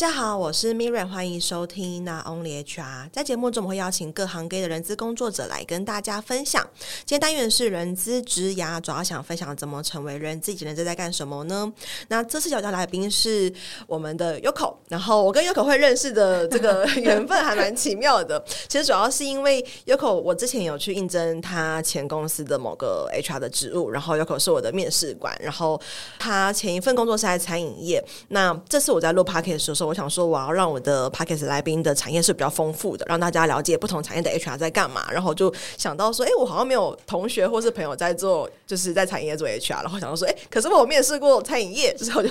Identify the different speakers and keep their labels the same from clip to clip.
Speaker 1: 大家好，我是 Miriam，欢迎收听那 Only HR。在节目中，我们会邀请各行各业的人资工作者来跟大家分享。今天单元是人资职涯，主要想分享怎么成为人资，以及人资在干什么呢？那这次邀请来宾是我们的 Yoko，然后我跟 Yoko 会认识的这个 缘分还蛮奇妙的。其实主要是因为 Yoko，我之前有去应征他前公司的某个 HR 的职务，然后 Yoko 是我的面试官，然后他前一份工作是在餐饮业。那这次我在录 Podcast 的时候。我想说，我要让我的 Podcast 来宾的产业是比较丰富的，让大家了解不同产业的 HR 在干嘛。然后就想到说，哎、我好像没有同学或是朋友在做，就是在产业做 HR。然后想到说，哎、可是我面试过餐饮业，之后就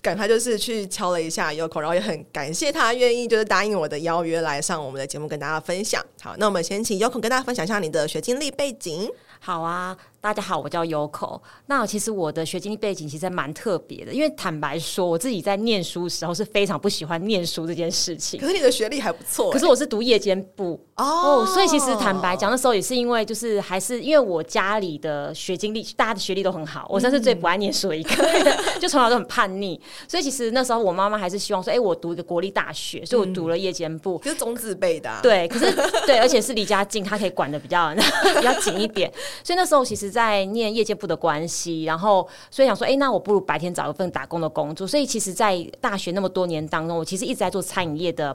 Speaker 1: 赶快就是去敲了一下 Yoko，然后也很感谢他愿意就是答应我的邀约来上我们的节目跟大家分享。好，那我们先请 Yoko 跟大家分享一下你的学经历背景。
Speaker 2: 好啊。大家好，我叫 Yoko。那其实我的学经历背景其实蛮特别的，因为坦白说，我自己在念书的时候是非常不喜欢念书这件事情。
Speaker 1: 可是你的学历还不错，
Speaker 2: 可是我是读夜间部
Speaker 1: 哦，oh,
Speaker 2: 所以其实坦白讲，那时候也是因为就是还是因为我家里的学经历，大家的学历都很好，我算是最不爱念书的一个，嗯、就从小都很叛逆。所以其实那时候我妈妈还是希望说，哎、欸，我读一个国立大学，所以我读了夜间部，
Speaker 1: 就是中字辈的、啊。
Speaker 2: 对，可是对，而且是离家近，他可以管的比较 比较紧一点。所以那时候其实，在念夜间部的关系，然后所以想说，哎、欸，那我不如白天找一份打工的工作。所以其实，在大学那么多年当中，我其实一直在做餐饮业的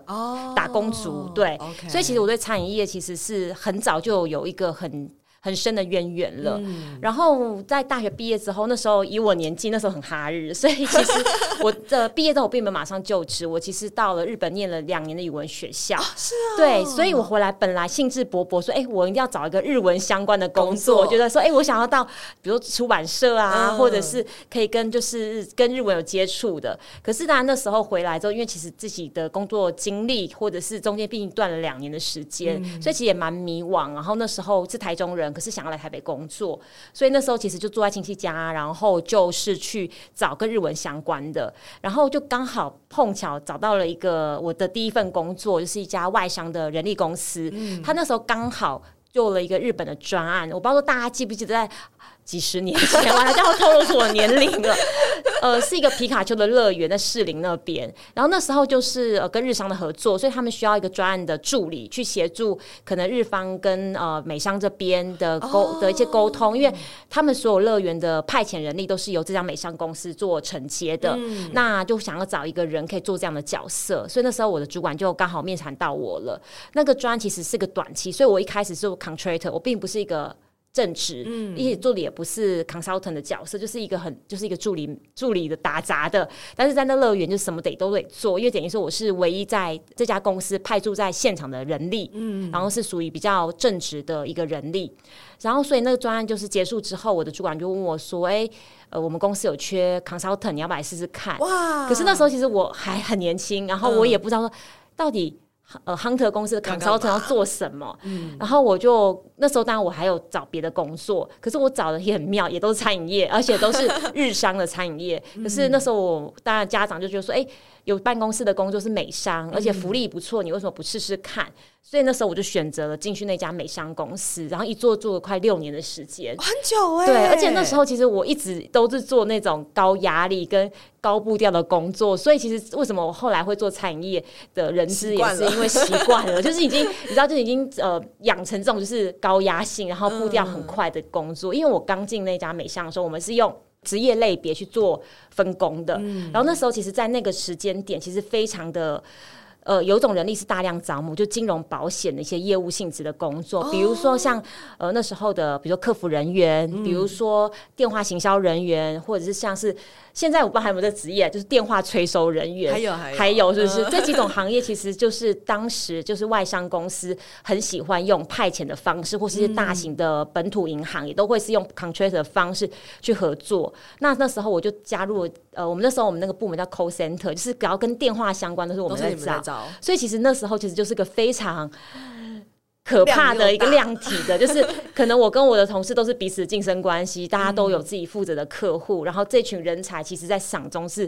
Speaker 2: 打工族。Oh, 对.所以其实我对餐饮业其实是很早就有一个很。很深的渊源了。嗯、然后在大学毕业之后，那时候以我年纪，那时候很哈日，所以其实 我的毕业之后，我并没有马上就职。我其实到了日本念了两年的语文学校。哦是啊、对，所以我回来本来兴致勃勃说，哎，我一定要找一个日文相关的工作。我作觉得说，哎，我想要到，比如出版社啊，嗯、或者是可以跟就是跟日文有接触的。可是当然那时候回来之后，因为其实自己的工作经历，或者是中间毕竟断了两年的时间，嗯、所以其实也蛮迷惘。然后那时候是台中人。可是想要来台北工作，所以那时候其实就住在亲戚家，然后就是去找跟日文相关的，然后就刚好碰巧找到了一个我的第一份工作，就是一家外商的人力公司。嗯，他那时候刚好做了一个日本的专案，我不知道大家记不记得在。几十年前，我还，这样透露出我年龄了。呃，是一个皮卡丘的乐园在士林那边，然后那时候就是呃跟日商的合作，所以他们需要一个专案的助理去协助，可能日方跟呃美商这边的沟、oh. 的一些沟通，因为他们所有乐园的派遣人力都是由这家美商公司做承接的，嗯、那就想要找一个人可以做这样的角色，所以那时候我的主管就刚好面谈到我了。那个专案其实是个短期，所以我一开始是 contractor，我并不是一个。正职，嗯，一起做的也不是 consultant 的角色，就是一个很就是一个助理助理的打杂的，但是在那乐园就什么得都得做，因为等于说我是唯一在这家公司派驻在现场的人力，嗯，然后是属于比较正直的一个人力，然后所以那个专案就是结束之后，我的主管就问我说：“哎、欸，呃，我们公司有缺 consultant，你要不要来试试看？”哇！可是那时候其实我还很年轻，然后我也不知道说到底。呃，Hunter 公司的 consultant 要做什么？嗯，然后我就那时候当然我还有找别的工作，可是我找的也很妙，也都是餐饮业，而且都是日商的餐饮业。可是那时候我当然家长就觉得说，哎。有办公室的工作是美商，而且福利不错，你为什么不试试看？所以那时候我就选择了进去那家美商公司，然后一做做了快六年的时间，
Speaker 1: 很久哎、欸。
Speaker 2: 对，而且那时候其实我一直都是做那种高压力跟高步调的工作，所以其实为什么我后来会做产业的人资，也是因为习惯了，就是已经你知道，就已经呃养成这种就是高压性，然后步调很快的工作。嗯、因为我刚进那家美商的时候，我们是用。职业类别去做分工的，嗯、然后那时候其实，在那个时间点，其实非常的，呃，有种人力是大量招募，就金融保险的一些业务性质的工作，哦、比如说像呃那时候的，比如说客服人员，嗯、比如说电话行销人员，或者是像是。现在我不知道还有没有这职业，就是电话催收人员，
Speaker 1: 还有还有，
Speaker 2: 还有是不是？这几种行业其实就是当时就是外商公司很喜欢用派遣的方式，或是大型的本土银行也都会是用 contract 的方式去合作。那那时候我就加入呃，我们那时候我们那个部门叫 call center，就是只要跟电话相关的是我们在找。所以其实那时候其实就是个非常。可怕的一个量体的，就是 可能我跟我的同事都是彼此竞争关系，大家都有自己负责的客户，然后这群人才其实，在赏中是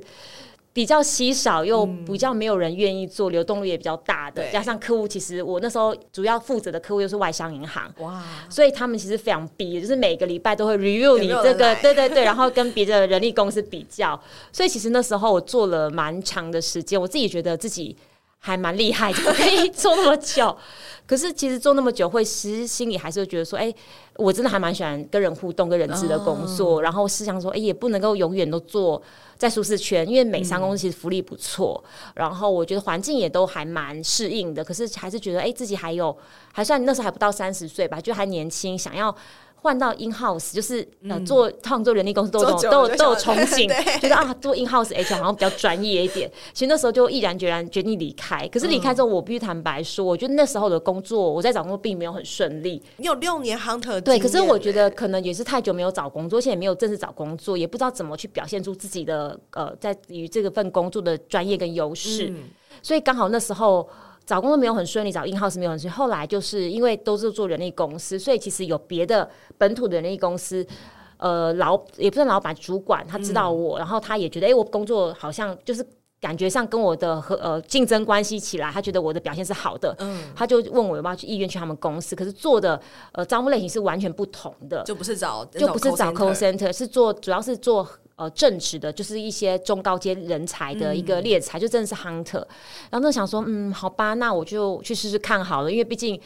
Speaker 2: 比较稀少又比较没有人愿意做，流动率也比较大的，加上客户其实我那时候主要负责的客户又是外商银行，
Speaker 1: 哇，
Speaker 2: 所以他们其实非常逼，就是每个礼拜都会 review 你
Speaker 1: 这个，
Speaker 2: 对对对，然后跟别的人力公司比较，所以其实那时候我做了蛮长的时间，我自己觉得自己还蛮厉害的，可以做那么久。可是其实做那么久，会其实心里还是会觉得说，哎、欸，我真的还蛮喜欢跟人互动、跟人资的工作。Oh. 然后是想说，哎、欸，也不能够永远都做在舒适圈，因为美商公司其实福利不错，嗯、然后我觉得环境也都还蛮适应的。可是还是觉得，哎、欸，自己还有还算那时候还不到三十岁吧，就还年轻，想要。换到 in house 就是呃做，他们做人力公司都有都有都有憧憬，觉得啊做 in house HR 好像比较专业一点。其实那时候就毅然决然决定离开。可是离开之后，我必须坦白说，我觉得那时候的工作，我在找工作并没有很顺利。
Speaker 1: 你有六年 hunter
Speaker 2: 对，可是我觉得可能也是太久没有找工作，现在也没有正式找工作，也不知道怎么去表现出自己的呃在于这个份工作的专业跟优势。所以刚好那时候。找工作没有很顺利，找 in house 没有很顺利。后来就是因为都是做人力公司，所以其实有别的本土的人力公司，呃，老也不是老板，主管他知道我，嗯、然后他也觉得，哎、欸，我工作好像就是感觉上跟我的和呃竞争关系起来，他觉得我的表现是好的，嗯，他就问我有没有去意愿去他们公司，可是做的呃招募类型是完全不同的，
Speaker 1: 就不是找
Speaker 2: 就不是找 call center，是做主要是做。呃，正职的，就是一些中高阶人才的一个猎才，嗯、就真的是 hunter。然后那想说，嗯，好吧，那我就去试试看好了，因为毕竟。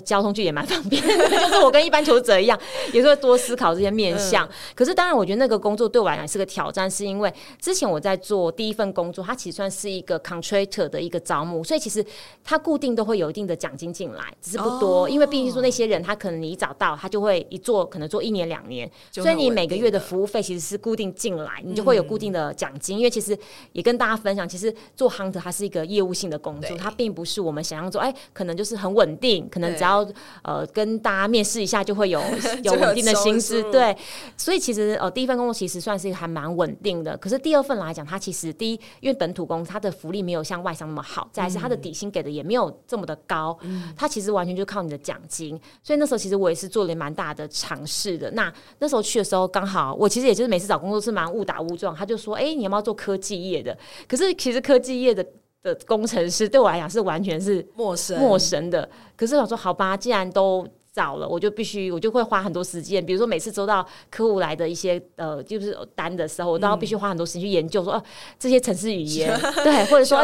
Speaker 2: 交通去也蛮方便的，就是我跟一般求职者一样，也是会多思考这些面向。嗯、可是当然，我觉得那个工作对我来讲是个挑战，是因为之前我在做第一份工作，它其实算是一个 contractor 的一个招募，所以其实它固定都会有一定的奖金进来，只是不多。哦、因为毕竟说那些人，他可能你一找到，他就会一做，可能做一年两年，所以你每个月的服务费其实是固定进来，你就会有固定的奖金。嗯、因为其实也跟大家分享，其实做 hunter 它是一个业务性的工作，它并不是我们想象中，哎，可能就是很稳定，可能。只要呃跟大家面试一下就会 有有稳定的薪资，对，所以其实呃第一份工作其实算是一个还蛮稳定的。可是第二份来讲，它其实第一，因为本土公司它的福利没有像外商那么好，再是它的底薪给的也没有这么的高，嗯、它其实完全就靠你的奖金。所以那时候其实我也是做了蛮大的尝试的。那那时候去的时候刚好我其实也就是每次找工作是蛮误打误撞，他就说，哎、欸，你要不要做科技业的？可是其实科技业的。的工程师对我来讲是完全是陌生。陌生的，可是我说好吧，既然都找了，我就必须我就会花很多时间，比如说每次收到客户来的一些呃就是单的时候，我都要必须花很多时间去研究说，说、嗯、啊这些城市语言 对，或者说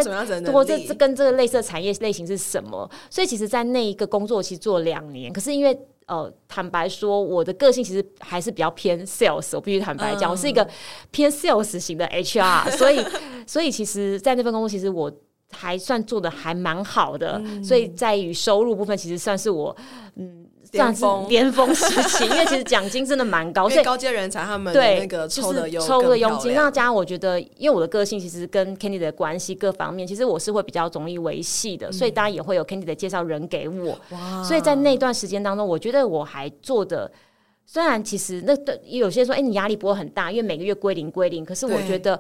Speaker 2: 或者这跟这个类似的产业类型是什么？所以其实，在那一个工作其实做两年，可是因为呃坦白说，我的个性其实还是比较偏 sales，我必须坦白讲，嗯、我是一个偏 sales 型的 HR，所以所以其实，在那份工作其实我。还算做的还蛮好的，嗯、所以在于收入部分，其实算是我嗯，算是巅峰时期，因为其实奖金真的蛮高，所以
Speaker 1: 高阶人才他们对那个抽的
Speaker 2: 就是抽个佣金。那加上我觉得，因为我的个性其实跟 Candidate 的关系各方面，其实我是会比较容易维系的，嗯、所以当然也会有 Candidate 介绍人给我。哇。所以在那段时间当中，我觉得我还做的，虽然其实那对有些人说，哎、欸，你压力不会很大，因为每个月归零归零，可是我觉得，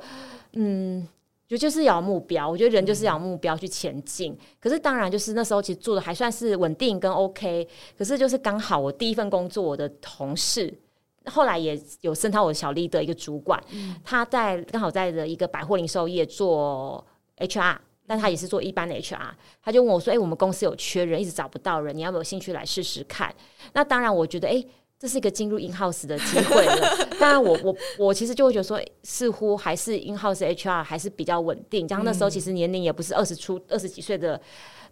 Speaker 2: 对嗯。就就是要有目标，我觉得人就是要有目标去前进。嗯、可是当然，就是那时候其实做的还算是稳定跟 OK。可是就是刚好我第一份工作，我的同事后来也有升到我小 leader 的一个主管，嗯、他在刚好在的一个百货零售业做 HR，但他也是做一般的 HR。他就问我说：“哎、欸，我们公司有缺人，一直找不到人，你要不要有兴趣来试试看？”那当然，我觉得哎。欸这是一个进入 in house 的机会了。当然，我我我其实就会觉得说，似乎还是 in house HR 还是比较稳定。加上那时候其实年龄也不是二十出二十几岁的。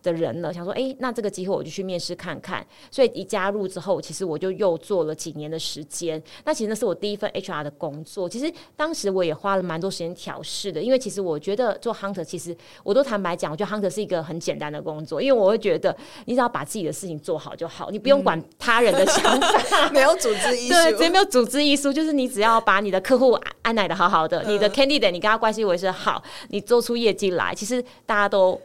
Speaker 2: 的人了，想说，哎、欸，那这个机会我就去面试看看。所以一加入之后，其实我就又做了几年的时间。那其实那是我第一份 HR 的工作。其实当时我也花了蛮多时间调试的，因为其实我觉得做 hunter，其实我都坦白讲，我觉得 hunter 是一个很简单的工作，因为我会觉得你只要把自己的事情做好就好，你不用管他人的想法，
Speaker 1: 嗯、没有组织艺术，
Speaker 2: 对，直接没有组织艺术，就是你只要把你的客户安排的好好的，嗯、你的 candidate 你跟他关系维持好，你做出业绩来，其实大家都。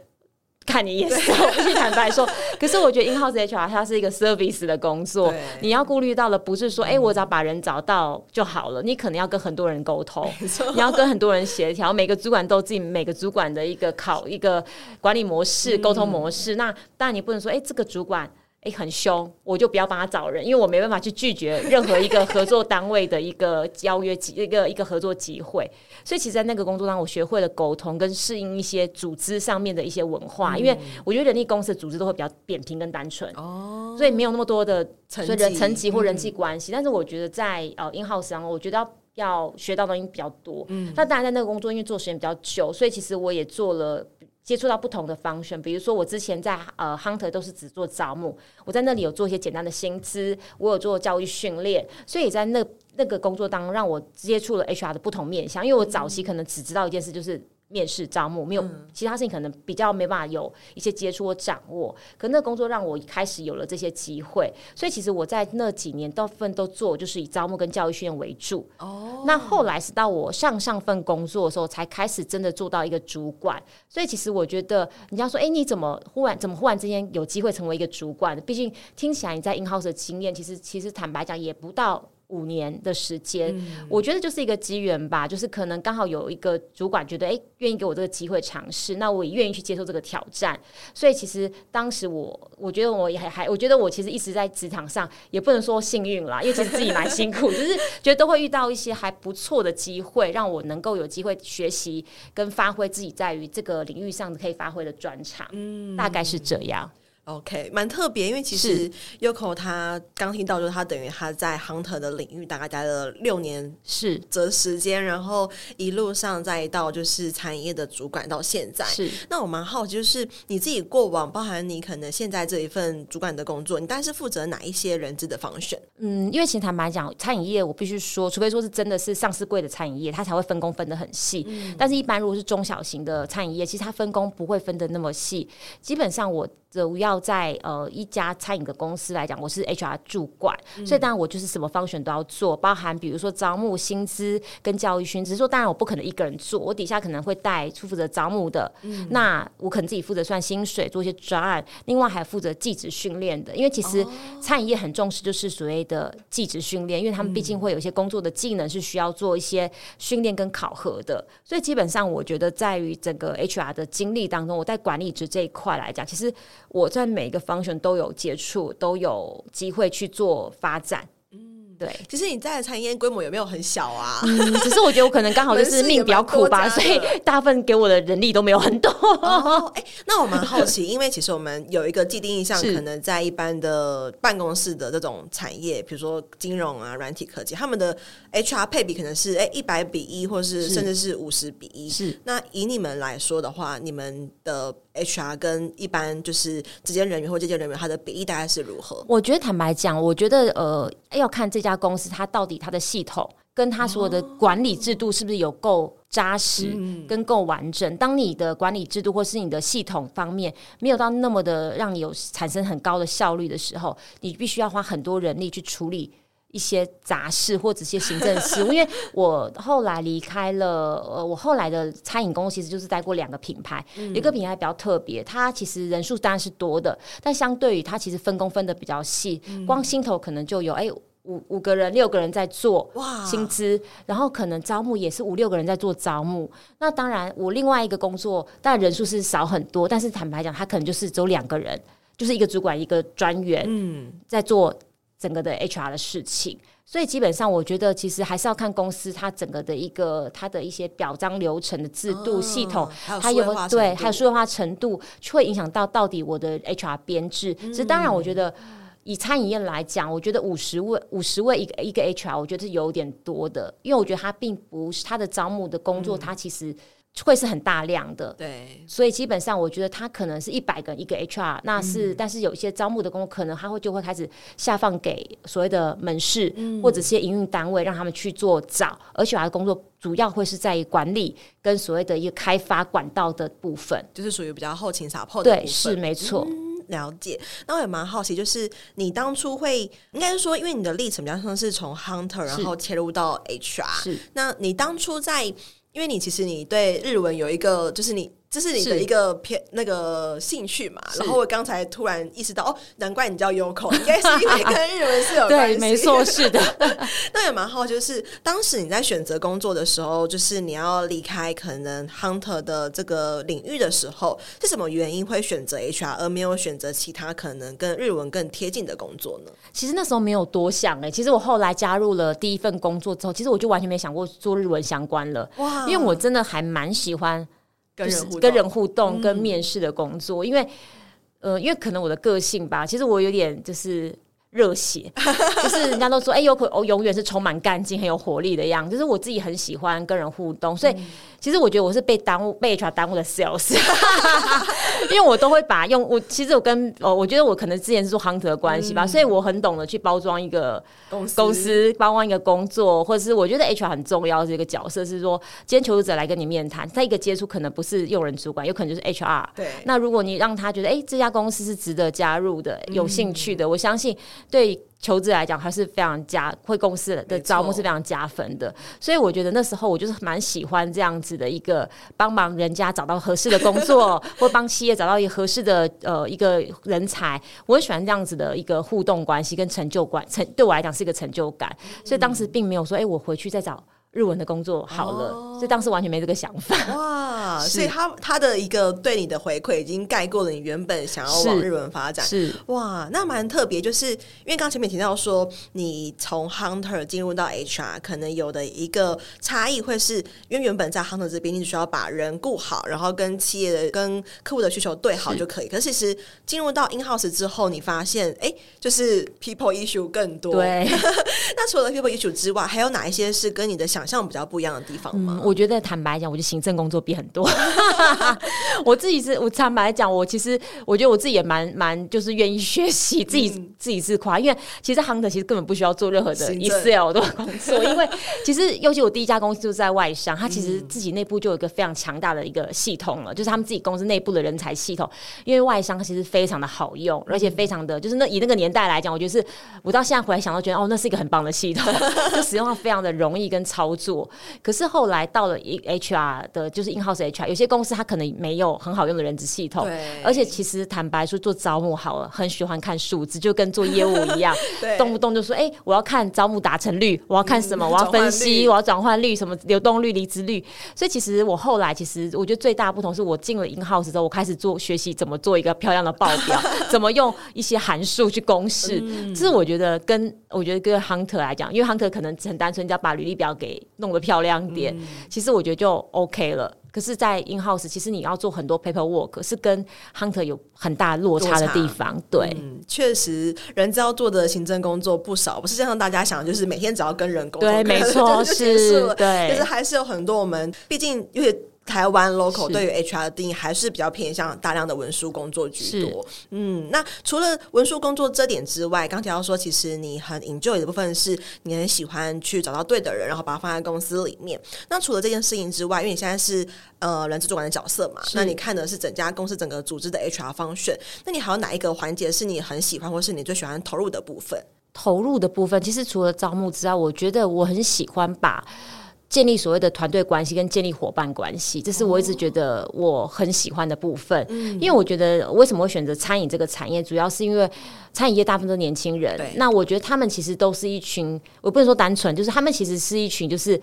Speaker 2: 看你眼色，我必须坦白说。可是我觉得 in-house HR 它是一个 service 的工作，你要顾虑到的不是说，哎、欸，我只要把人找到就好了。你可能要跟很多人沟通，你要跟很多人协调，每个主管都自己每个主管的一个考一个管理模式、沟、嗯、通模式。那当然你不能说，哎、欸，这个主管。哎，很凶，我就不要帮他找人，因为我没办法去拒绝任何一个合作单位的一个邀约机，一个一个合作机会。所以，其实，在那个工作当中，我学会了沟通跟适应一些组织上面的一些文化。嗯、因为我觉得人力公司的组织都会比较扁平跟单纯，哦，所以没有那么多的层人层级或人际关系。嗯、但是，我觉得在呃 in house 上，我觉得要要学到东西比较多。嗯，那当然，在那个工作因为做时间比较久，所以其实我也做了。接触到不同的方向比如说我之前在呃 Hunter 都是只做招募，我在那里有做一些简单的薪资，我有做教育训练，所以在那那个工作当中让我接触了 HR 的不同面向，因为我早期可能只知道一件事就是。面试招募没有其他事情，可能比较没办法有一些接触或掌握。可那个工作让我开始有了这些机会，所以其实我在那几年大部分都做就是以招募跟教育训练为主。哦，那后来是到我上上份工作的时候，才开始真的做到一个主管。所以其实我觉得，人家说，哎，你怎么忽然怎么忽然之间有机会成为一个主管？毕竟听起来你在 in house 的经验，其实其实坦白讲也不到。五年的时间，嗯、我觉得就是一个机缘吧，就是可能刚好有一个主管觉得，哎，愿意给我这个机会尝试，那我也愿意去接受这个挑战。所以其实当时我，我觉得我也还还，我觉得我其实一直在职场上，也不能说幸运啦，因为其实自己蛮辛苦，就是觉得都会遇到一些还不错的机会，让我能够有机会学习跟发挥自己在于这个领域上可以发挥的专长。嗯，大概是这样。
Speaker 1: OK，蛮特别，因为其实 Yoko 他刚听到，就是他等于他在 Hunter 的领域大概待了六年是的时间，然后一路上再到就是餐饮业的主管到现在。是，那我蛮好奇，就是你自己过往，包含你可能现在这一份主管的工作，你大概是负责哪一些人资的方选？
Speaker 2: 嗯，因为其实坦白讲，餐饮业我必须说，除非说是真的是上市贵的餐饮业，它才会分工分得很细。嗯，但是一般如果是中小型的餐饮业，其实它分工不会分得那么细。基本上我。主要在呃一家餐饮的公司来讲，我是 HR 主管，嗯、所以当然我就是什么 function 都要做，包含比如说招募、薪资跟教育训。只是说当然我不可能一个人做，我底下可能会带出负责招募的，嗯、那我可能自己负责算薪水，做一些专案，另外还负责技职训练的。因为其实餐饮业很重视就是所谓的技职训练，因为他们毕竟会有一些工作的技能是需要做一些训练跟考核的。所以基本上我觉得在于整个 HR 的经历当中，我在管理职这一块来讲，其实。我在每一个 function 都有接触，都有机会去做发展。对，
Speaker 1: 其实你在的餐饮业规模有没有很小啊？
Speaker 2: 嗯，只是我觉得我可能刚好就是命比较苦吧，所以大部分给我的人力都没有很多。
Speaker 1: 哦，哎，那我蛮好奇，因为其实我们有一个既定印象，可能在一般的办公室的这种产业，比如说金融啊、软体科技，他们的 HR 配比可能是哎一百比一，或是甚至是五十比一。是，那以你们来说的话，你们的 HR 跟一般就是直接人员或间接人员，他的比例大概是如何？
Speaker 2: 我觉得坦白讲，我觉得呃要看这家公司它到底它的系统跟它所有的管理制度是不是有够扎实跟够完整。当你的管理制度或是你的系统方面没有到那么的让你有产生很高的效率的时候，你必须要花很多人力去处理。一些杂事或者一些行政事务，因为我后来离开了，呃，我后来的餐饮公司其实就是待过两个品牌，嗯、一个品牌比较特别，它其实人数当然是多的，但相对于它其实分工分的比较细，嗯、光心头可能就有哎五五个人六个人在做哇。薪资，然后可能招募也是五六个人在做招募，那当然我另外一个工作，但人数是少很多，但是坦白讲，他可能就是只有两个人，就是一个主管一个专员，嗯，在做。整个的 HR 的事情，所以基本上我觉得其实还是要看公司它整个的一个它的一些表彰流程的制度系统，它有对还有数字化程度，会影响到到底我的 HR 编制。其实当然，我觉得以餐饮业来讲，我觉得五十位五十位一个一个 HR，我觉得是有点多的，因为我觉得他并不是他的招募的工作，他其实。会是很大量的，对，所以基本上我觉得他可能是一百个一个 HR，那是，嗯、但是有一些招募的工作，可能他会就会开始下放给所谓的门市，嗯、或者是些营运单位，让他们去做找，而且他的工作主要会是在于管理跟所谓的一个开发管道的部分，
Speaker 1: 就是属于比较后勤撒破的部分。
Speaker 2: 对，是没错。
Speaker 1: 嗯，了解。那我也蛮好奇，就是你当初会应该是说，因为你的历程比较像是从 Hunter 然后切入到 HR，是，那你当初在。因为你其实你对日文有一个，就是你这是你的一个偏那个兴趣嘛？然后我刚才突然意识到，哦，难怪你叫 Yoko，应该是因为跟日文是有 关系。
Speaker 2: 对，没错，是的。
Speaker 1: 那也蛮好，就是当时你在选择工作的时候，就是你要离开可能 Hunter 的这个领域的时候，是什么原因会选择 HR 而没有选择其他可能跟日文更贴近的工作呢？
Speaker 2: 其实那时候没有多想哎、欸，其实我后来加入了第一份工作之后，其实我就完全没想过做日文相关了。哇，因为我真的还蛮喜欢。跟人跟人互动、跟面试的工作，嗯、因为呃，因为可能我的个性吧，其实我有点就是。热血，就是人家都说，哎、欸，有可我永远是充满干劲、很有活力的样子。就是我自己很喜欢跟人互动，所以、嗯、其实我觉得我是被耽误、被 HR 耽误的 sales，因为我都会把用我。其实我跟哦，我觉得我可能之前是做 hunter 的关系吧、嗯，所以我很懂得去包装一个公司、公司包装一个工作，或者是我觉得 HR 很重要的一个角色是说，今天求职者来跟你面谈，他一个接触可能不是用人主管，有可能就是 HR。对。那如果你让他觉得，哎、欸，这家公司是值得加入的、有兴趣的，嗯、我相信。对求职来讲，还是非常加，会公司的招募是非常加分的。所以我觉得那时候我就是蛮喜欢这样子的一个帮忙人家找到合适的工作，或帮企业找到一个合适的呃一个人才。我很喜欢这样子的一个互动关系跟成就感，成对我来讲是一个成就感。所以当时并没有说，哎、欸，我回去再找。日文的工作好了，哦，所以当时完全没这个想法。哇，
Speaker 1: 所以他他的一个对你的回馈已经盖过了你原本想要往日文发展。是，是哇，那蛮特别，就是因为刚前面提到说，你从 Hunter 进入到 HR，可能有的一个差异会是，因为原本在 Hunter 这边，你只需要把人顾好，然后跟企业的、跟客户的需求对好就可以。可是其实进入到 In-house 之后，你发现，哎、欸，就是 People issue 更多。对，那除了 People issue 之外，还有哪一些是跟你的想？好像比较不一样的地方吗？
Speaker 2: 嗯、我觉得坦白讲，我觉得行政工作比很多。我自己是我坦白讲，我其实我觉得我自己也蛮蛮就是愿意学习，自己、嗯、自己自夸。因为其实 Hunter 其实根本不需要做任何的 Excel 的工作，因为其实尤其我第一家公司就是在外商，他其实自己内部就有一个非常强大的一个系统了，就是他们自己公司内部的人才系统。因为外商其实非常的好用，而且非常的就是那以那个年代来讲，我觉得是我到现在回来想到觉得哦，那是一个很棒的系统，就使用上非常的容易跟操。做，可是后来到了 HR 的，就是 in-house HR，有些公司他可能没有很好用的人资系统，而且其实坦白说，做招募好了，很喜欢看数字，就跟做业务一样，动不动就说，哎、欸，我要看招募达成率，我要看什么，嗯、我要分析，我要转换率，什么流动率、离职率。所以其实我后来，其实我觉得最大不同是我进了 in-house 之后，我开始做学习怎么做一个漂亮的报表，怎么用一些函数去公式。这、嗯、是我觉得跟我觉得跟 Hunter 来讲，因为 Hunter 可能很单纯，只要把履历表给。弄得漂亮点、嗯，其实我觉得就 OK 了。可是，在 in house，其实你要做很多 paperwork，是跟 hunter 有很大落差的地方。对，确、
Speaker 1: 嗯、实，人资要做的行政工作不少，不是像大家想的，就是每天只要跟人沟通，
Speaker 2: 对，没错，是，对。
Speaker 1: 就是还是有很多我们，毕竟因为。台湾 local 对于 HR 的定义还是比较偏向大量的文书工作居多。嗯，那除了文书工作这点之外，刚提到说，其实你很 enjoy 的部分是你很喜欢去找到对的人，然后把它放在公司里面。那除了这件事情之外，因为你现在是呃人资主管的角色嘛，那你看的是整家公司整个组织的 HR function，那你还有哪一个环节是你很喜欢，或是你最喜欢投入的部分？
Speaker 2: 投入的部分，其实除了招募之外，我觉得我很喜欢把。建立所谓的团队关系跟建立伙伴关系，这是我一直觉得我很喜欢的部分。因为我觉得为什么会选择餐饮这个产业，主要是因为餐饮业大部分都是年轻人。那我觉得他们其实都是一群，我不能说单纯，就是他们其实是一群，就是。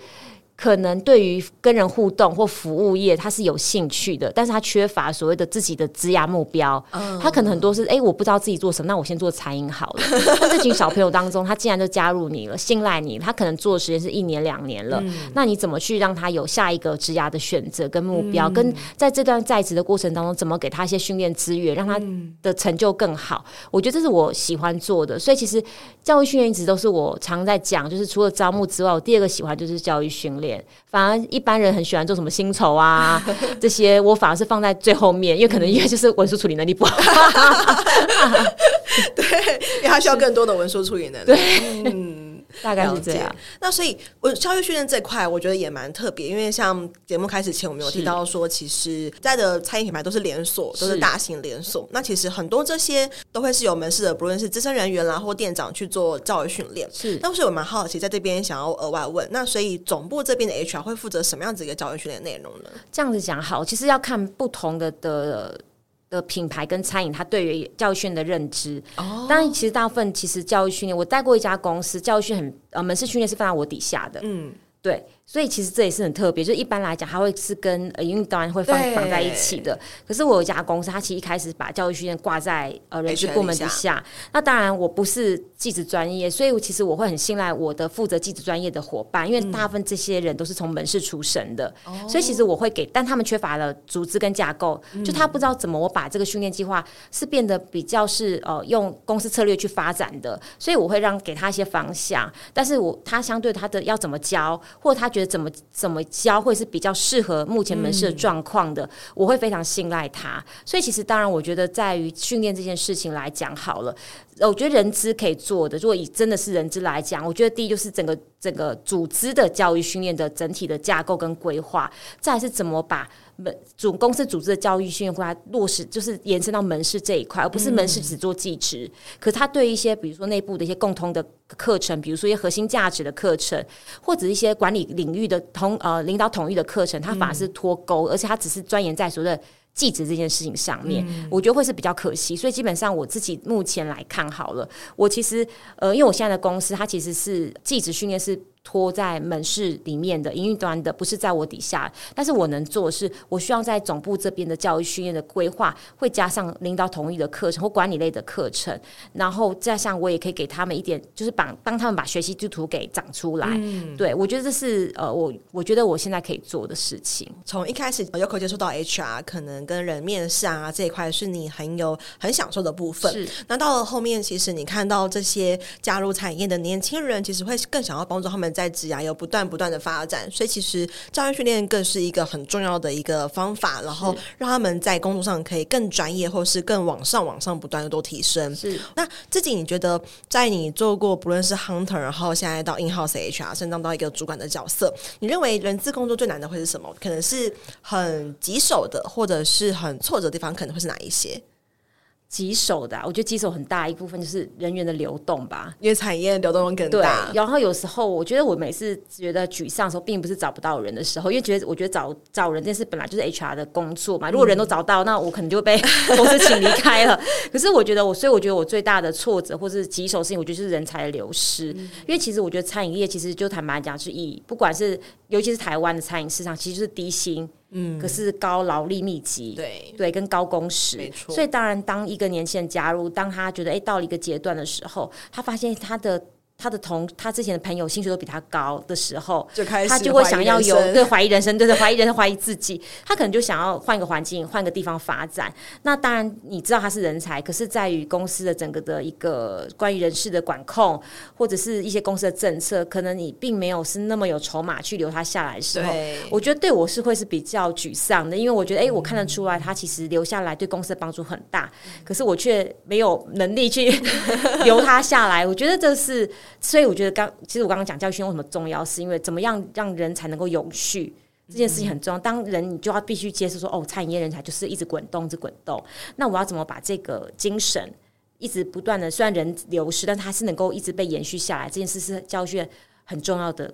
Speaker 2: 可能对于跟人互动或服务业，他是有兴趣的，但是他缺乏所谓的自己的职涯目标。嗯、他可能很多是，哎、欸，我不知道自己做什么，那我先做餐饮好了。那这群小朋友当中，他既然就加入你了，信赖你，他可能做的时间是一年两年了、嗯，那你怎么去让他有下一个职涯的选择跟目标？嗯、跟在这段在职的过程当中，怎么给他一些训练资源，让他的成就更好？我觉得这是我喜欢做的。所以其实教育训练一直都是我常在讲，就是除了招募之外，我第二个喜欢就是教育训练。反而一般人很喜欢做什么薪酬啊 这些，我反而是放在最后面，因为可能因为就是文书处理能力不好，
Speaker 1: 对，因为他需要更多的文书处理能力。
Speaker 2: 对，
Speaker 1: 嗯，
Speaker 2: 大概是这样。
Speaker 1: 那所以，我教育训练这块，我觉得也蛮特别，因为像节目开始前，我们有提到说，其实在的餐饮品牌都是连锁，都是大型连锁。那其实很多这些都会是有门市的，不论是资深人员啦或店长去做教育训练。是，那所以我蛮好奇，在这边想要额外问，那所以总部这边的 HR 会负责什么样子一个教育训练内容呢？
Speaker 2: 这样子讲好，其实要看不同的的。的品牌跟餐饮，它对于教育训练的认知，哦，当然，其实大部分其实教育训练，我带过一家公司，教育训练很呃门市训练是放在我底下的，嗯，对。所以其实这也是很特别，就一般来讲，它会是跟呃营运当然会放绑在一起的。可是我有一家公司，它其实一开始把教育训练挂在呃人事部门底下。那当然我不是技职专业，所以其实我会很信赖我的负责技职专业的伙伴，因为大部分这些人都是从门市出身的，嗯、所以其实我会给，但他们缺乏了组织跟架构，就他不知道怎么我把这个训练计划是变得比较是呃用公司策略去发展的，所以我会让给他一些方向，但是我他相对他的要怎么教，或者他觉得。怎么怎么教会是比较适合目前门市的状况的？嗯、我会非常信赖他。所以其实当然，我觉得在于训练这件事情来讲，好了，我觉得人资可以做的。如果以真的是人资来讲，我觉得第一就是整个整个组织的教育训练的整体的架构跟规划，再是怎么把。门总公司组织的教育训练，会落实就是延伸到门市这一块，而不是门市只做技职。嗯、可是他对一些，比如说内部的一些共通的课程，比如说一些核心价值的课程，或者一些管理领域的同呃领导统一的课程，他反而是脱钩，嗯、而且他只是钻研在所谓的记职这件事情上面，嗯、我觉得会是比较可惜。所以基本上我自己目前来看好了，我其实呃，因为我现在的公司它其实是记职训练是。托在门市里面的营运端的，不是在我底下，但是我能做的是，我需要在总部这边的教育训练的规划，会加上领导同意的课程或管理类的课程，然后加上我也可以给他们一点，就是把帮他们把学习地图给长出来。嗯、对，我觉得这是呃，我我觉得我现在可以做的事情。
Speaker 1: 从一开始有口接触到 HR，可能跟人面试啊这一块是你很有很享受的部分。是，那到了后面，其实你看到这些加入产业的年轻人，其实会更想要帮助他们。在职涯有不断不断的发展，所以其实教育训练更是一个很重要的一个方法，然后让他们在工作上可以更专业，或是更往上往上不断的都提升。是，那自己你觉得，在你做过不论是 hunter，然后现在到 in house HR，升当到一个主管的角色，你认为人资工作最难的会是什么？可能是很棘手的，或者是很挫折的地方，可能会是哪一些？
Speaker 2: 棘手的、啊，我觉得棘手很大一部分就是人员的流动吧，
Speaker 1: 因为产业流动更大。
Speaker 2: 对，然后有时候我觉得我每次觉得沮丧的时候，并不是找不到人的时候，因为觉得我觉得找找人这件事本来就是 HR 的工作嘛。如果人都找到，嗯、那我可能就被 公司请离开了。可是我觉得我，所以我觉得我最大的挫折或是棘手事情，我觉得就是人才的流失。嗯、因为其实我觉得餐饮业其实就坦白讲，是以不管是尤其是台湾的餐饮市场，其实就是低薪。嗯，可是高劳力密集，对对，跟高工时，没错。所以当然，当一个年轻人加入，当他觉得哎、欸，到了一个阶段的时候，他发现他的。他的同他之前的朋友薪水都比他高的时候，就开始他就会想要有对怀疑人生，对对怀疑人生，怀疑自己。他可能就想要换个环境，换个地方发展。那当然，你知道他是人才，可是在于公司的整个的一个关于人事的管控，或者是一些公司的政策，可能你并没有是那么有筹码去留他下来的时候，我觉得对我是会是比较沮丧的，因为我觉得哎、欸，我看得出来他其实留下来对公司的帮助很大，可是我却没有能力去 留他下来。我觉得这是。所以我觉得刚，其实我刚刚讲教训为什么重要，是因为怎么样让人才能够永续这件事情很重要。当人你就要必须接受说，哦，餐饮业人才就是一直滚动，一直滚动。那我要怎么把这个精神一直不断的，虽然人流失，但它是能够一直被延续下来。这件事是教训很重要的。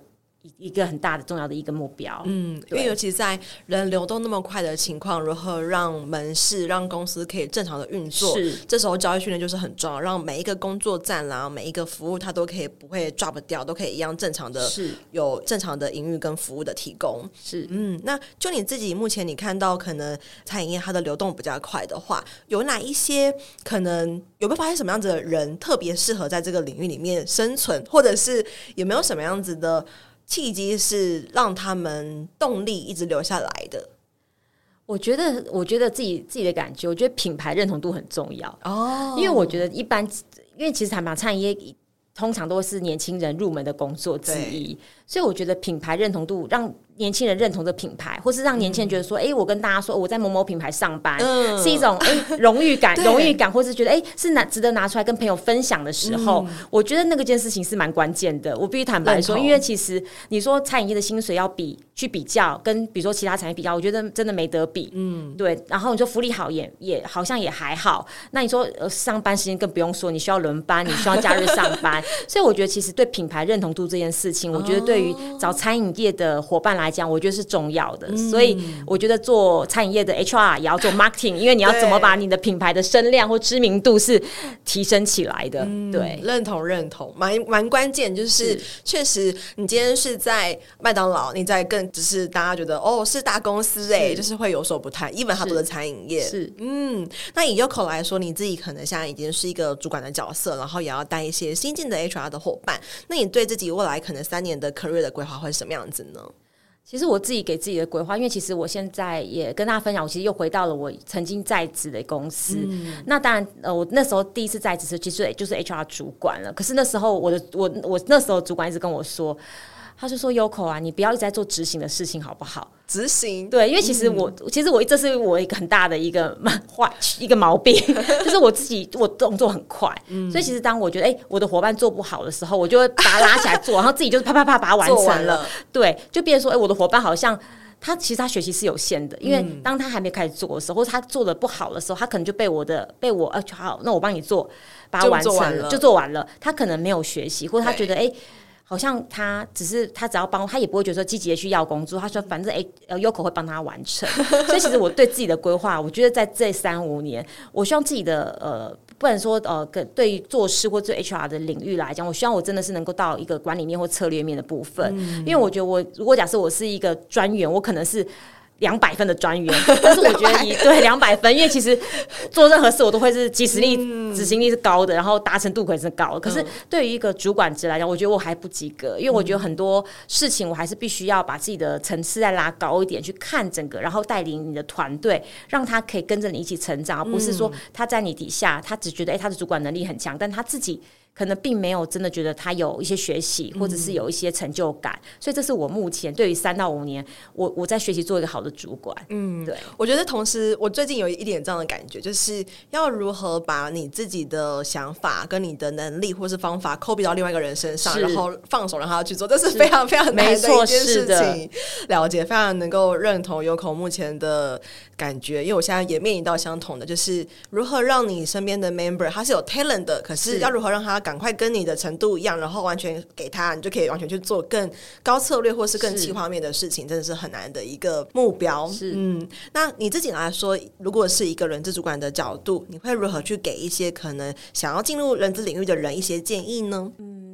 Speaker 2: 一个很大的重要的一个目标，
Speaker 1: 嗯，因为尤其在人流动那么快的情况，如何让门市让公司可以正常的运作？是，这时候教育训练就是很重要，让每一个工作站啦，每一个服务它都可以不会 drop 掉，都可以一样正常的，是有正常的营运跟服务的提供。是，嗯，那就你自己目前你看到可能餐饮业它的流动比较快的话，有哪一些可能有没有发现什么样子的人特别适合在这个领域里面生存，或者是有没有什么样子的？契机是让他们动力一直留下来的。
Speaker 2: 我觉得，我觉得自己自己的感觉，我觉得品牌认同度很重要哦。因为我觉得一般，因为其实坦白讲，餐饮业通常都是年轻人入门的工作之一，所以我觉得品牌认同度让年轻人认同的品牌，或是让年轻人觉得说，哎、嗯欸，我跟大家说我在某某品牌上班，嗯、是一种哎 荣誉感，荣誉感，或是觉得哎、欸、是拿值得拿出来跟朋友分享的时候，嗯、我觉得那个件事情是蛮关键的。我必须坦白说，因为其实你说餐饮业的薪水要比去比较，跟比如说其他产业比较，我觉得真的没得比。嗯，对。然后你说福利好也也好像也还好。那你说呃上班时间更不用说，你需要轮班，你需要假日上班，所以我觉得其实对品牌认同度这件事情，我觉得对于找餐饮业的伙伴来来讲，我觉得是重要的，嗯、所以我觉得做餐饮业的 HR 也要做 marketing，因为你要怎么把你的品牌的声量或知名度是提升起来的。嗯、对，
Speaker 1: 认同认同，蛮蛮关键。就是确实，你今天是在麦当劳，你在更只是大家觉得哦是大公司哎、欸，就是会有所不太。even 他做的餐饮业是，是嗯，那以 Yoko 来说，你自己可能现在已经是一个主管的角色，然后也要带一些新进的 HR 的伙伴。那你对自己未来可能三年的 career 的规划会是什么样子呢？
Speaker 2: 其实我自己给自己的规划，因为其实我现在也跟大家分享，我其实又回到了我曾经在职的公司。那当然，呃，我那时候第一次在职时，其实也就是 HR 主管了。可是那时候我的我我那时候主管一直跟我说。他就说：“Yoko 啊，你不要一直在做执行的事情，好不好？
Speaker 1: 执行？
Speaker 2: 对，因为其实我、嗯、其实我这是我一个很大的一个 坏一个毛病，就是我自己我动作很快，嗯、所以其实当我觉得哎、欸、我的伙伴做不好的时候，我就会把他拉起来做，然后自己就是啪啪啪把它完成 了。对，就变成说哎、欸、我的伙伴好像他其实他学习是有限的，因为当他还没开始做的时候，或者他做的不好的时候，他可能就被我的被我呃好，那我帮你做，把它完成了就做，就做完了，他可能没有学习，或者他觉得哎。欸”好像他只是他只要帮他也不会觉得说积极的去要工作，他说反正哎呃 Yoko 会帮他完成，所以其实我对自己的规划，我觉得在这三五年，我希望自己的呃不能说呃跟对于做事或做 HR 的领域来讲，我希望我真的是能够到一个管理面或策略面的部分，嗯、因为我觉得我如果假设我是一个专员，我可能是。两百分的专员，但是我觉得你对两百分，因为其实做任何事我都会是即时力、执行力是高的，然后达成度可能是高的。可是对于一个主管职来讲，我觉得我还不及格，因为我觉得很多事情我还是必须要把自己的层次再拉高一点，去看整个，然后带领你的团队，让他可以跟着你一起成长，而不是说他在你底下，他只觉得诶，他的主管能力很强，但他自己。可能并没有真的觉得他有一些学习，或者是有一些成就感，嗯、所以这是我目前对于三到五年，我我在学习做一个好的主管。嗯，对，
Speaker 1: 我觉得同时，我最近有一点这样的感觉，就是要如何把你自己的想法跟你的能力或是方法 copy 到另外一个人身上，然后放手让他去做，这是非常非常难的一件事情。了解，非常能够认同 Yoko 目前的感觉，因为我现在也面临到相同的，就是如何让你身边的 member 他是有 talent 的，可是要如何让他。赶快跟你的程度一样，然后完全给他，你就可以完全去做更高策略或是更计划面的事情，真的是很难的一个目标。是，嗯，那你自己来说，如果是一个人资主管的角度，你会如何去给一些可能想要进入人资领域的人一些建议呢？嗯。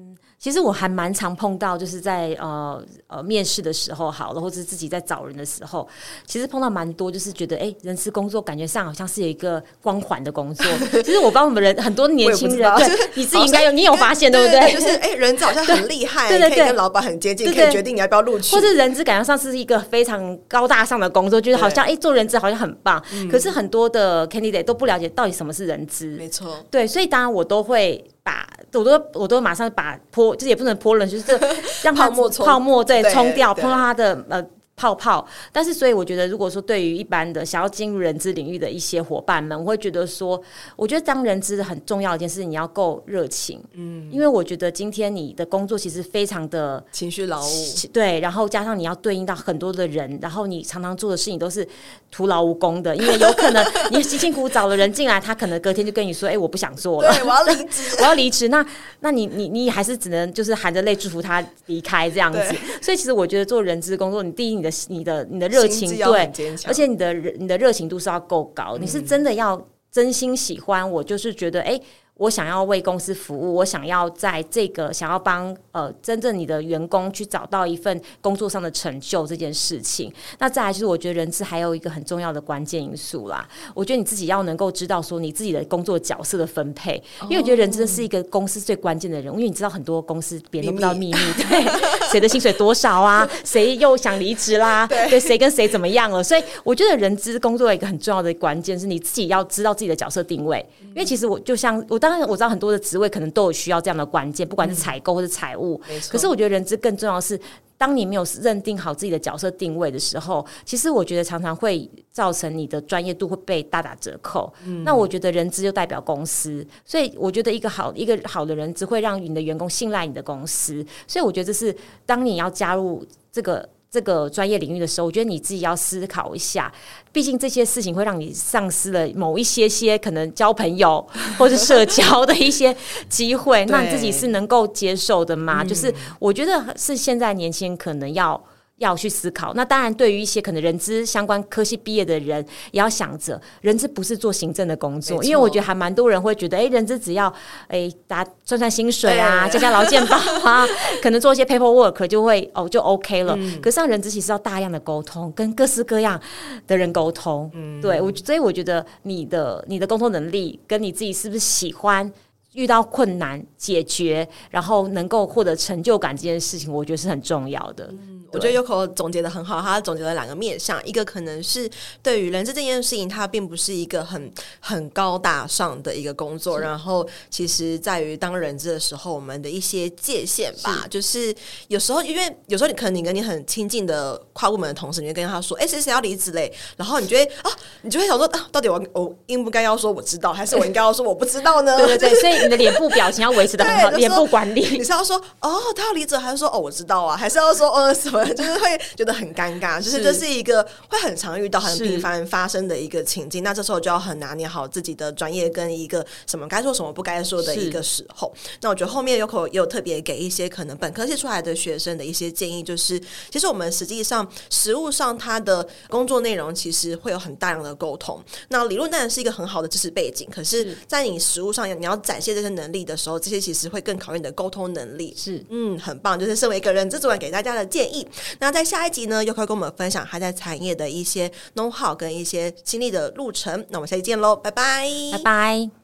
Speaker 2: 其实我还蛮常碰到，就是在呃呃面试的时候，好了，或者是自己在找人的时候，其实碰到蛮多，就是觉得哎、欸，人事工作感觉上好像是有一个光环的工作。其实我帮我们人很多年轻人，对，你自己应该有，你有发现对不对？
Speaker 1: 就是哎、欸，人资好像很厉害，对对对，跟老板很接近，可以决定你要不要录取。
Speaker 2: 或者人资感觉上是一个非常高大上的工作，就是好像哎、欸，做人资好像很棒。嗯、可是很多的 candidate 都不了解到底什么是人资。
Speaker 1: 没错，
Speaker 2: 对，所以当然我都会。把我都我都马上把泼，就是也不能泼冷，就是 让泡沫泡沫对冲掉，碰到它的呃。泡泡，但是所以我觉得，如果说对于一般的想要进入人资领域的一些伙伴们，我会觉得说，我觉得当人资很重要的一件事，你要够热情，嗯，因为我觉得今天你的工作其实非常的
Speaker 1: 情绪劳务，
Speaker 2: 对，然后加上你要对应到很多的人，然后你常常做的事情都是徒劳无功的，因为有可能 你辛辛苦苦找了人进来，他可能隔天就跟你说，哎、欸，我不想做了，
Speaker 1: 对，我要离职，
Speaker 2: 我要离职，那那你你你还是只能就是含着泪祝福他离开这样子，所以其实我觉得做人资工作，你第一你的你的你的热情对，而且你的你的热情度是要够高，嗯、你是真的要真心喜欢，我就是觉得哎。欸我想要为公司服务，我想要在这个想要帮呃真正你的员工去找到一份工作上的成就这件事情。那再来就是，我觉得人资还有一个很重要的关键因素啦。我觉得你自己要能够知道说你自己的工作角色的分配，因为我觉得人资是一个公司最关键的人，因为你知道很多公司别人都不知道秘密，对，谁的薪水多少啊，谁又想离职啦，对，谁跟谁怎么样了。所以我觉得人资工作的一个很重要的关键是你自己要知道自己的角色定位，因为其实我就像我。当然我知道很多的职位可能都有需要这样的关键，不管是采购或者财务。嗯、可是我觉得人资更重要的是。
Speaker 1: 当你没有认定好自己的角色定位的时候，其实我觉得常常会造成你的专业度会被大打折扣。嗯、那我觉得人资就代表公司，所以我觉得一个好一个好的人资会让你的员工信赖你的公司。所以我觉得这是当你要加入这个。这个专业领域的时候，我觉得你自己要思考一下，毕竟这些事情会让你丧失了某一些些可能交朋友 或是社交的一些机会，那你自己是能够接受的吗？就是我觉得是现在年轻人可能要。要去思考。那当然，对于一些可能人资相关科系毕业的人，也要想着，人资不是做行政的工作。因为我觉得还蛮多人会觉得，哎、欸，人资只要哎，大家算算薪水啊，加加劳健保啊，可能做一些 paperwork 就会哦，就 OK 了。嗯、可是像人资其实要大量的沟通，跟各式各样的人沟通。嗯，对我，所以我觉得你的你的沟通能力，跟你自己是不是喜欢遇到困难解决，然后能够获得成就感这件事情，我觉得是很重要的。嗯我觉得 Yoko 总结的很好，他总结了两个面向，一个可能是对于人资这件事情，它并不是一个很很高大上的一个工作，然后其实在于当人资的时候，我们的一些界限吧，是就是有时候因为有时候你可能你跟你很亲近的跨部门的同事，你就跟他说，哎，谁谁要离职嘞，然后你就会啊，你就会想说，啊，到底我我应不该要说我知道，还是我应该要说我不知道呢？对对对，所以你的脸部表情要维持的很好，脸部管理，你是要说哦，他要离职，还是说哦，我知道啊，还是要说呃什么？就是会觉得很尴尬，就是这是一个会很常遇到、很频繁发生的一个情境。那这时候就要很拿捏好自己的专业跟一个什么该说什么不该说的一个时候。那我觉得后面 Yoko 也有特别给一些可能本科系出来的学生的一些建议，就是其实我们实际上实物上他的工作内容其实会有很大量的沟通。那理论当然是一个很好的知识背景，可是在你实物上你要展现这些能力的时候，这些其实会更考验你的沟通能力。是，嗯，很棒，就是身为一个人资主管给大家的建议。那在下一集呢，又会跟我们分享他在产业的一些 know how 跟一些经历的路程。那我们下期见喽，拜拜，拜拜。